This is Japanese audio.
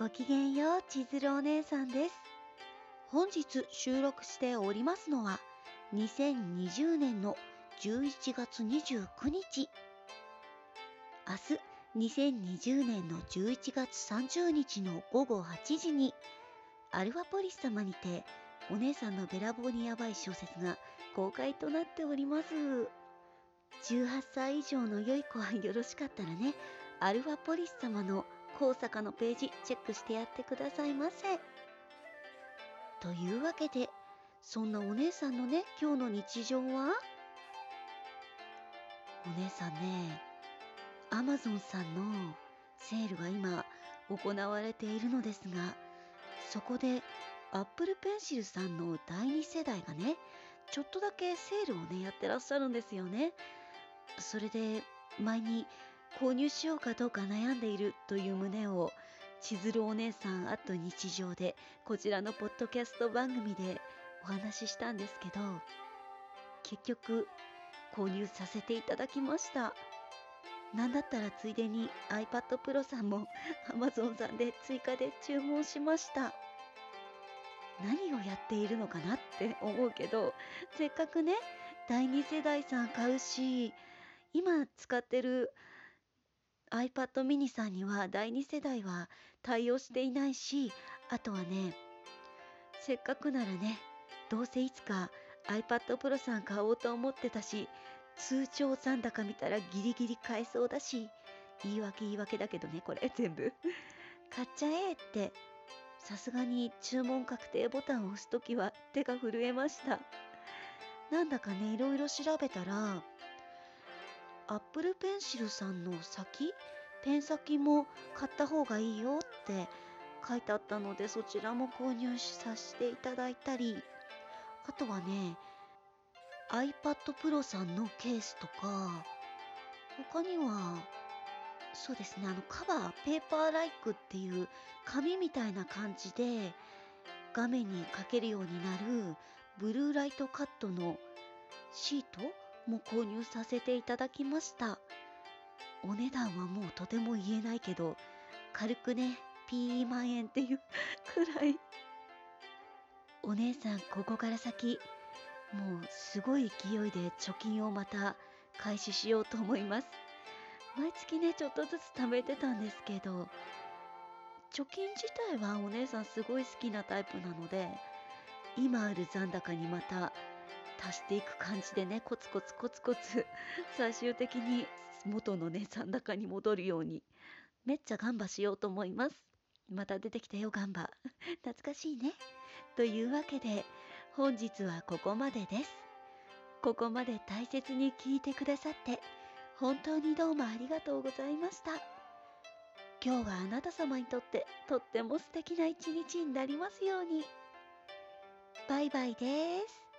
ごきげんよう、千鶴お姉さんです。本日収録しておりますのは、2020年の11月29日。明日、2020年の11月30日の午後8時に、アルファポリス様にて、お姉さんのべらぼうにやばい小説が公開となっております。18歳以上の良い子はよろしかったらね、アルファポリス様の高坂のページチェックしてやってくださいませ。というわけで、そんなお姉さんのね、今日の日常は？お姉さんね、アマゾンさんのセールが今行われているのですが、そこでアップルペンシルさんの第2世代がね、ちょっとだけセールをね、やってらっしゃるんですよね。それで、前に購入しようかどうか悩んでいるという旨を千鶴お姉さんあと日常でこちらのポッドキャスト番組でお話ししたんですけど結局購入させていただきました。なんだったらついでに iPad Pro さんも Amazon さんで追加で注文しました。何をやっているのかなって思うけどせっかくね第2世代さん買うし今使ってる iPad mini さんには第2世代は対応していないし、あとはね、せっかくならね、どうせいつか iPad Pro さん買おうと思ってたし、通帳残高見たらギリギリ買えそうだし、言い訳言い訳だけどね、これ全部。買っちゃえって、さすがに注文確定ボタンを押すときは手が震えました。なんだかね、いろいろ調べたら、アップルペンシルさんの先？ペン先も買った方がいいよって書いてあったのでそちらも購入させていただいたり。あとはね iPad Pro さんのケースとか。他にはそうですねあのカバーペーパーライクっていう紙みたいな感じで画面にかけるようになるブルーライトカットのシートも購入させていただきました。お値段はもうとても言えないけど、軽くね、ピー万円っていうくらい。お姉さん、ここから先、もうすごい勢いで貯金をまた開始しようと思います。毎月ね、ちょっとずつ貯めてたんですけど、貯金自体はお姉さんすごい好きなタイプなので、今ある残高にまた足していく感じでねコツコツコツコツ 最終的に元のね残高に戻るようにめっちゃガンバしようと思います。また出てきたよガンバ。懐かしいね。というわけで本日はここまでです。ここまで大切に聞いてくださって本当にどうもありがとうございました。今日はあなた様にとってとっても素敵な一日になりますように。バイバイです。